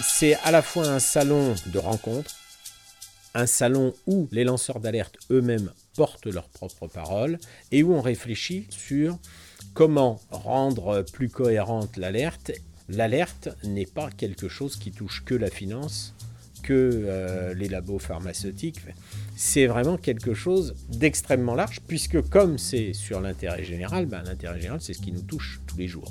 C'est à la fois un salon de rencontres, un salon où les lanceurs d'alerte eux-mêmes portent leurs propres paroles et où on réfléchit sur comment rendre plus cohérente l'alerte. L'alerte n'est pas quelque chose qui touche que la finance, que euh, les labos pharmaceutiques. C'est vraiment quelque chose d'extrêmement large, puisque comme c'est sur l'intérêt général, ben, l'intérêt général, c'est ce qui nous touche tous les jours.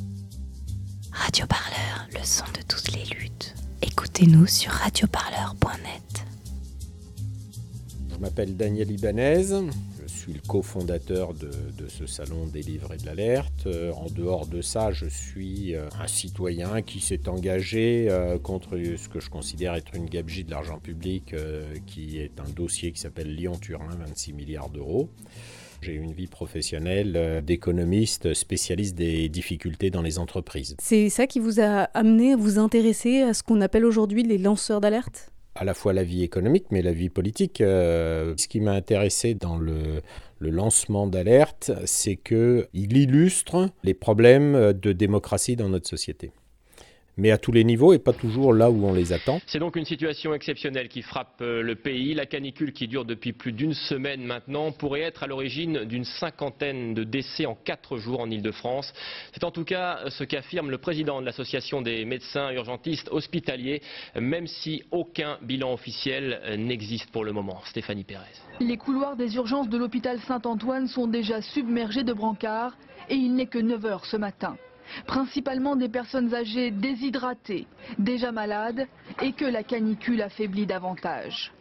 Radio Parleur, le son de toutes les luttes. Écoutez-nous sur radioparleur.net. Je m'appelle Daniel Ibanez, je suis le cofondateur de, ce salon des livres et de l'alerte. Euh, en dehors de ça, je suis euh, un citoyen qui s'est engagé euh, contre ce que je considère être une gabegie de l'argent public, qui est un dossier qui s'appelle Lyon-Turin, 26 milliards d'euros. J'ai une vie professionnelle d'économiste spécialiste des difficultés dans les entreprises. C'est ça qui vous a amené à vous intéresser à ce qu'on appelle aujourd'hui les lanceurs d'alerte? À la fois la vie économique, mais la vie politique. Euh, ce qui m'a intéressé dans le, le lancement d'alerte, c'est qu'il illustre les problèmes de démocratie dans notre société mais à tous les niveaux et pas toujours là où on les attend. C'est donc une situation exceptionnelle qui frappe euh, le pays. La canicule qui dure depuis plus d'une semaine maintenant pourrait être à l'origine d'une cinquantaine de décès en quatre jours en Ile-de-France. C'est en tout cas ce qu'affirme le président de l'association des médecins urgentistes hospitaliers, même si aucun bilan officiel n'existe pour le moment. Stéphanie Pérez. Les couloirs des urgences de l'hôpital Saint-Antoine sont déjà submergés de brancards et il n'est que 9 heures ce matin principalement des personnes âgées déshydratées, déjà malades et que la canicule affaiblit davantage.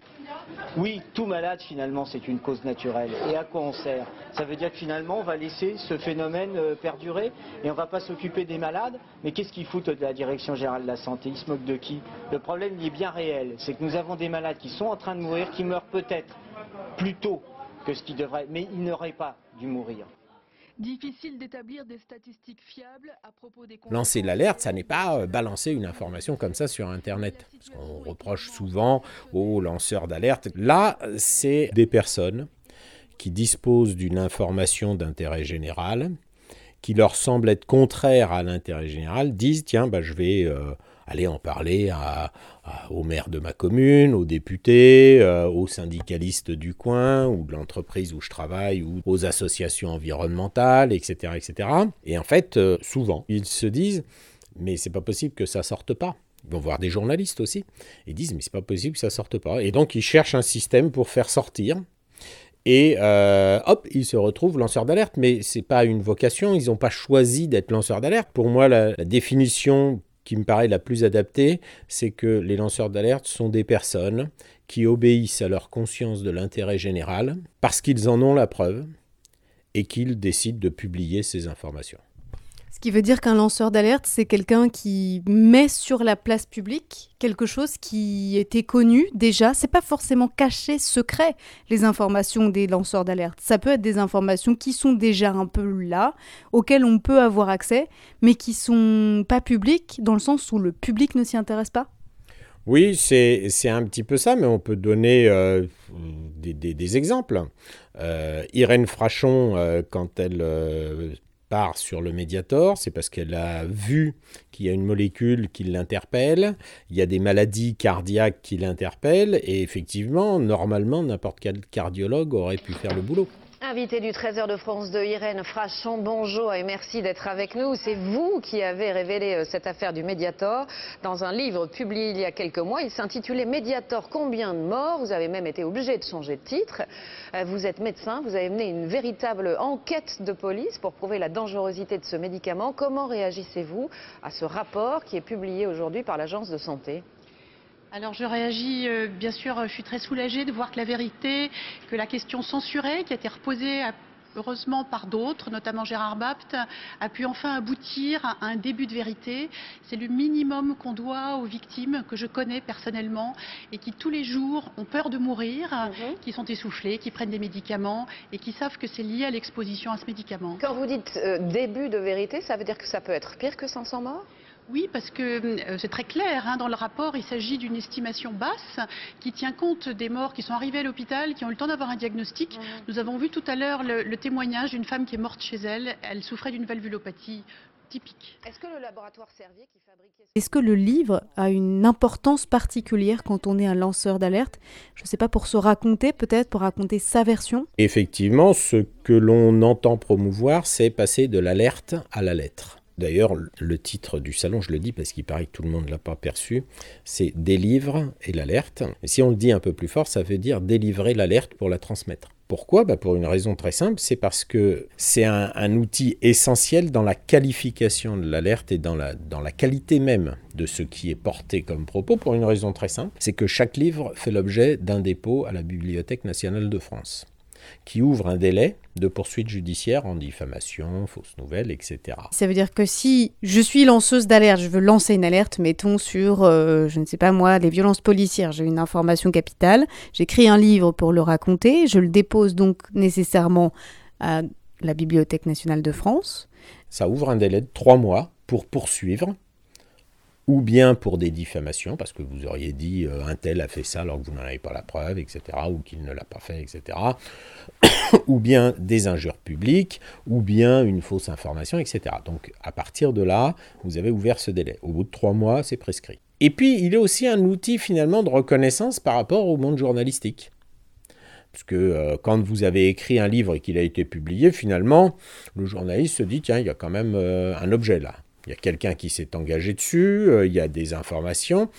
Oui, tout malade finalement c'est une cause naturelle. Et à quoi on sert? Ça veut dire que finalement on va laisser ce phénomène euh, perdurer et on ne va pas s'occuper des malades. Mais qu'est-ce qu'ils foutent de la Direction Générale de la Santé? Ils se moquent de qui? Le problème est bien réel. C'est que nous avons des malades qui sont en train de mourir, qui meurent peut-être plus tôt que ce qu'ils devraient, mais ils n'auraient pas dû mourir. Lancer l'alerte, ça n'est pas euh, balancer une information comme ça sur Internet. Parce qu'on reproche souvent aux lanceurs d'alerte. Là, c'est des personnes qui disposent d'une information d'intérêt général, qui leur semble être contraire à l'intérêt général, disent tiens, bah, je vais euh, aller en parler à, au maire de ma commune, aux députés, euh, aux syndicalistes du coin ou de l'entreprise où je travaille ou aux associations environnementales, etc. etc. Et en fait, euh, souvent, ils se disent mais c'est pas possible que ça sorte pas. Ils vont voir des journalistes aussi. Ils disent mais c'est pas possible que ça sorte pas. Et donc ils cherchent un système pour faire sortir. Et euh, hop, ils se retrouvent lanceurs d'alerte, mais c'est pas une vocation, ils n'ont pas choisi d'être lanceurs d'alerte. Pour moi, la, la définition qui me paraît la plus adaptée, c'est que les lanceurs d'alerte sont des personnes qui obéissent à leur conscience de l'intérêt général parce qu'ils en ont la preuve et qu'ils décident de publier ces informations. Ce qui veut dire qu'un lanceur d'alerte, c'est quelqu'un qui met sur la place publique quelque chose qui était connu déjà. C'est pas forcément caché, secret, les informations des lanceurs d'alerte. Ça peut être des informations qui sont déjà un peu là, auxquelles on peut avoir accès, mais qui sont pas publiques, dans le sens où le public ne s'y intéresse pas. Oui, c'est un petit peu ça, mais on peut donner euh, des, des, exemples. Euh, Irène Frachon, euh, quand elle part sur le médiator, c'est parce qu'elle a vu qu'il y a une molécule qui l'interpelle, il y a des maladies cardiaques qui l'interpellent, et effectivement, normalement, n'importe quel cardiologue aurait pu faire le boulot. Invité du Trésor de France de Irène Frachon, bonjour et merci d'être avec nous. C'est vous qui avez révélé euh, cette affaire du Mediator dans un livre publié il y a quelques mois. Il s'intitulait Mediator, combien de morts? Vous avez même été obligé de changer de titre. Euh, vous êtes médecin, vous avez mené une véritable enquête de police pour prouver la dangerosité de ce médicament. Comment réagissez-vous à ce rapport qui est publié aujourd'hui par l'Agence de santé? Alors je réagis, euh, bien sûr, je suis très soulagée de voir que la vérité, que la question censurée, qui a été reposée heureusement par d'autres, notamment Gérard Bapt, a pu enfin aboutir à un début de vérité. C'est le minimum qu'on doit aux victimes que je connais personnellement et qui tous les jours ont peur de mourir, mhm. qui sont essoufflés, qui prennent des médicaments et qui savent que c'est lié à l'exposition à ce médicament. Quand vous dites euh, début de vérité, ça veut dire que ça peut être pire que 500 morts? Oui, parce que euh, c'est très clair. Hein, dans le rapport, il s'agit d'une estimation basse qui tient compte des morts qui sont arrivés à l'hôpital, qui ont eu le temps d'avoir un diagnostic. Nous avons vu tout à l'heure le, témoignage d'une femme qui est morte chez elle. Elle souffrait d'une valvulopathie typique. Est-ce que le laboratoire Servier qui fabriquait... Est-ce que le livre a une importance particulière quand on est un lanceur d'alerte? Je ne sais pas, pour se raconter peut-être, pour raconter sa version Effectivement, ce que l'on entend promouvoir, c'est passer de l'alerte à la lettre. D'ailleurs, le titre du salon, je le dis parce qu'il paraît que tout le monde ne l'a pas perçu, c'est Délivre et l'alerte. Si on le dit un peu plus fort, ça veut dire délivrer l'alerte pour la transmettre. Pourquoi? Bah Pour une raison très simple, c'est parce que c'est un, un, outil essentiel dans la qualification de l'alerte et dans la, dans la qualité même de ce qui est porté comme propos, pour une raison très simple, c'est que chaque livre fait l'objet d'un dépôt à la Bibliothèque nationale de France qui ouvre un délai de poursuite judiciaire en diffamation, fausses nouvelles, etc. Ça veut dire que si je suis lanceuse d'alerte, je veux lancer une alerte, mettons sur, euh, je ne sais pas moi, les violences policières, j'ai une information capitale, j'écris un livre pour le raconter, je le dépose donc nécessairement à la Bibliothèque nationale de France. Ça ouvre un délai de trois mois pour poursuivre ou bien pour des diffamations, parce que vous auriez dit euh, un tel a fait ça alors que vous n'en avez pas la preuve, etc., ou qu'il ne l'a pas fait, etc., ou bien des injures publiques, ou bien une fausse information, etc. Donc à partir de là, vous avez ouvert ce délai. Au bout de trois mois, c'est prescrit. Et puis, il est aussi un outil finalement de reconnaissance par rapport au monde journalistique. Parce que euh, quand vous avez écrit un livre et qu'il a été publié, finalement, le journaliste se dit, tiens, il y a quand même euh, un objet là. Il y a quelqu'un qui s'est engagé dessus, euh, il y a des informations.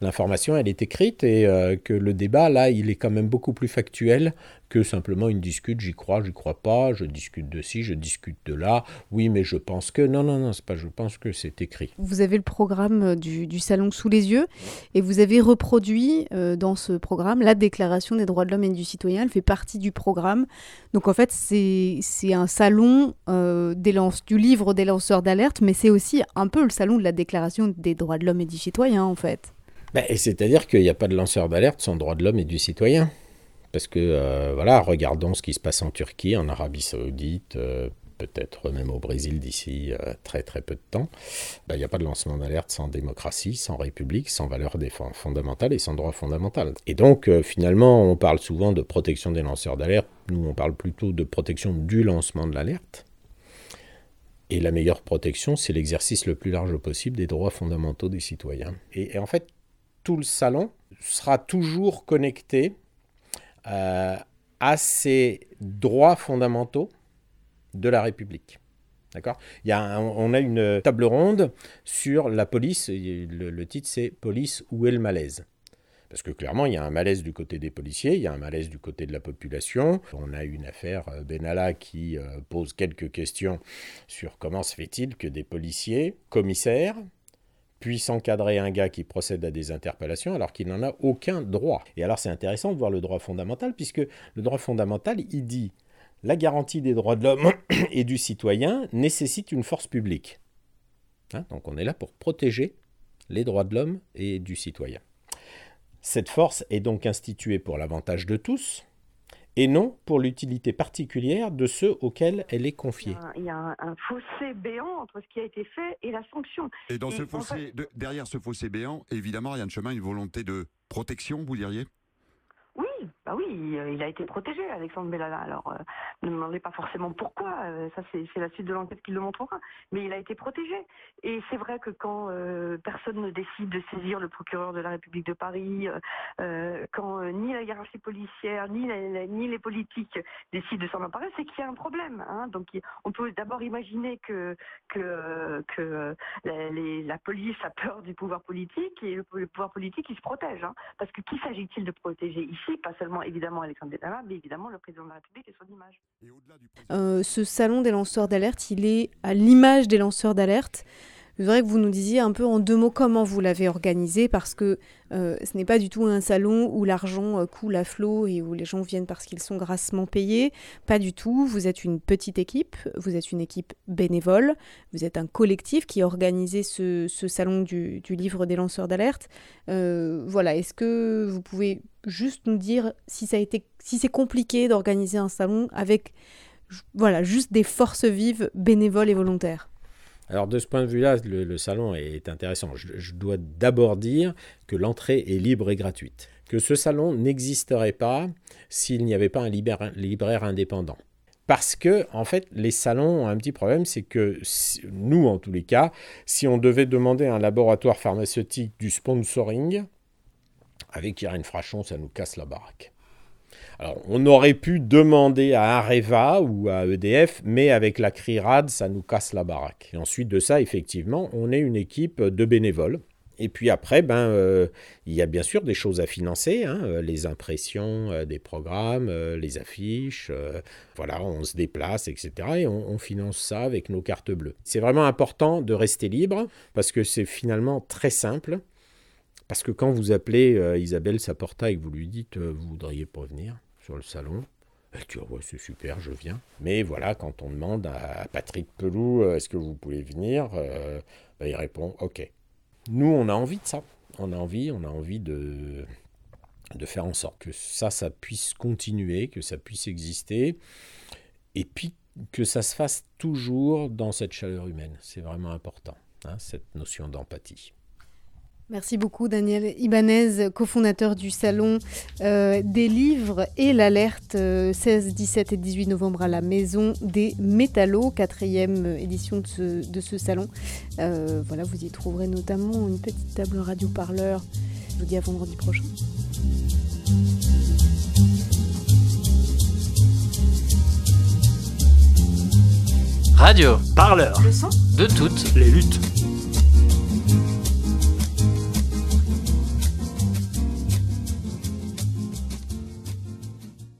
L'information, elle est écrite et euh, que le débat, là, il est quand même beaucoup plus factuel que simplement une discute, j'y crois, j'y crois pas, je discute de ci, je discute de là, oui, mais je pense que... Non, non, non, c'est pas je pense que, c'est écrit. Vous avez le programme du, du, salon sous les yeux et vous avez reproduit euh, dans ce programme la Déclaration des droits de l'homme et du citoyen, elle fait partie du programme. Donc en fait, c'est un salon euh, des lance, du livre des lanceurs d'alerte, mais c'est aussi un peu le salon de la Déclaration des droits de l'homme et du citoyen, en fait. Ben, C'est-à-dire qu'il n'y a pas de lanceur d'alerte sans droit de l'homme et du citoyen. Parce que, euh, voilà, regardons ce qui se passe en Turquie, en Arabie Saoudite, euh, peut-être même au Brésil d'ici euh, très très peu de temps. Ben, il n'y a pas de lancement d'alerte sans démocratie, sans république, sans valeurs fondamentales et sans droit fondamental. Et donc, finalement, on parle souvent de protection des lanceurs d'alerte. Nous, on parle plutôt de protection du lancement de l'alerte. Et la meilleure protection, c'est l'exercice le plus large possible des droits fondamentaux des citoyens. Et en fait, tout le salon sera toujours connecté euh, à ces droits fondamentaux de la République. D'accord? On a une table ronde sur la police. Le, le titre, c'est Police, où est le malaise? Parce que clairement, il y a un malaise du côté des policiers, il y a un malaise du côté de la population. On a une affaire Benalla qui euh, pose quelques questions sur comment se fait-il que des policiers, commissaires, puisse encadrer un gars qui procède à des interpellations alors qu'il n'en a aucun droit. Et alors c'est intéressant de voir le droit fondamental puisque le droit fondamental, il dit la garantie des droits de l'homme et du citoyen nécessite une force publique. Hein, donc on est là pour protéger les droits de l'homme et du citoyen. Cette force est donc instituée pour l'avantage de tous, et non pour l'utilité particulière de ceux auxquels elle est confiée. Il y a un, un, fossé béant entre ce qui a été fait et la sanction. Et dans et ce fossé, fait... de, derrière ce fossé béant, évidemment, rien de chemin, une volonté de protection, vous diriez? Oui, bah oui, il a été protégé, Alexandre Bellala. Alors, euh, ne me demandez pas forcément pourquoi, euh, ça c'est la suite de l'enquête qui le montrera, mais il a été protégé. Et c'est vrai que quand euh, personne ne décide de saisir le procureur de la République de Paris, euh, quand ni la hiérarchie policière, ni, les politiques décident de s'en emparer, c'est qu'il y a un problème. Hein. Donc, on peut d'abord imaginer que, la, police a peur du pouvoir politique et le, le pouvoir politique, il se protège. Hein. Parce que qui s'agit-il de protéger ici? Pas seulement évidemment Alexandre Benalla, mais évidemment le président de la République et son image. Euh, ce salon des lanceurs d'alerte, il est à l'image des lanceurs d'alerte. Je voudrais que vous nous disiez un peu en deux mots comment vous l'avez organisé, parce que euh, ce n'est pas du tout un salon où l'argent euh, coule à flot et où les gens viennent parce qu'ils sont grassement payés. Pas du tout. Vous êtes une petite équipe, vous êtes une équipe bénévole, vous êtes un collectif qui a organisé ce, ce salon du, du, livre des lanceurs d'alerte. Euh, voilà, est-ce que vous pouvez juste nous dire si ça a été, si c'est compliqué d'organiser un salon avec, voilà, juste des forces vives bénévoles et volontaires alors de ce point de vue-là, le, le, salon est intéressant. Je, dois d'abord dire que l'entrée est libre et gratuite. Que ce salon n'existerait pas s'il n'y avait pas un libraire, libraire indépendant. parce que, en fait, les salons ont un petit problème, c'est que nous, en tous les cas, si on devait demander à un laboratoire pharmaceutique du sponsoring, avec Irène Frachon, ça nous casse la baraque. Alors, on aurait pu demander à Areva ou à EDF, mais avec la CRIRAD, ça nous casse la baraque. Et ensuite de ça, effectivement, on est une équipe de bénévoles et puis après, ben, euh, il y a bien sûr des choses à financer, hein, euh, les impressions euh, des programmes, les affiches, voilà, on se déplace, etc. Et on, on, finance ça avec nos cartes bleues. C'est vraiment important de rester libre parce que c'est finalement très simple. Parce que quand vous appelez Isabelle Saporta et que vous lui dites vous voudriez pas venir sur le salon, elle dit ouais, c'est super, je viens. Mais voilà, quand on demande à Patrick Pelou est-ce que vous pouvez venir, ben, il répond ok. Nous, on a envie de ça. On a envie, on a envie de, de faire en sorte que ça, ça puisse continuer, que ça puisse exister, et puis que ça se fasse toujours dans cette chaleur humaine. C'est vraiment important, hein, cette notion d'empathie. Merci beaucoup Daniel Ibanez, cofondateur du Salon euh, des livres et l'alerte 16, euh, 17 et 18 novembre à la Maison des Métallos, quatrième édition de ce, de ce salon. Euh, voilà, vous y trouverez notamment une petite table radio-parleur. Je vous dis à vendredi prochain. Radio, parleur, de toutes les luttes.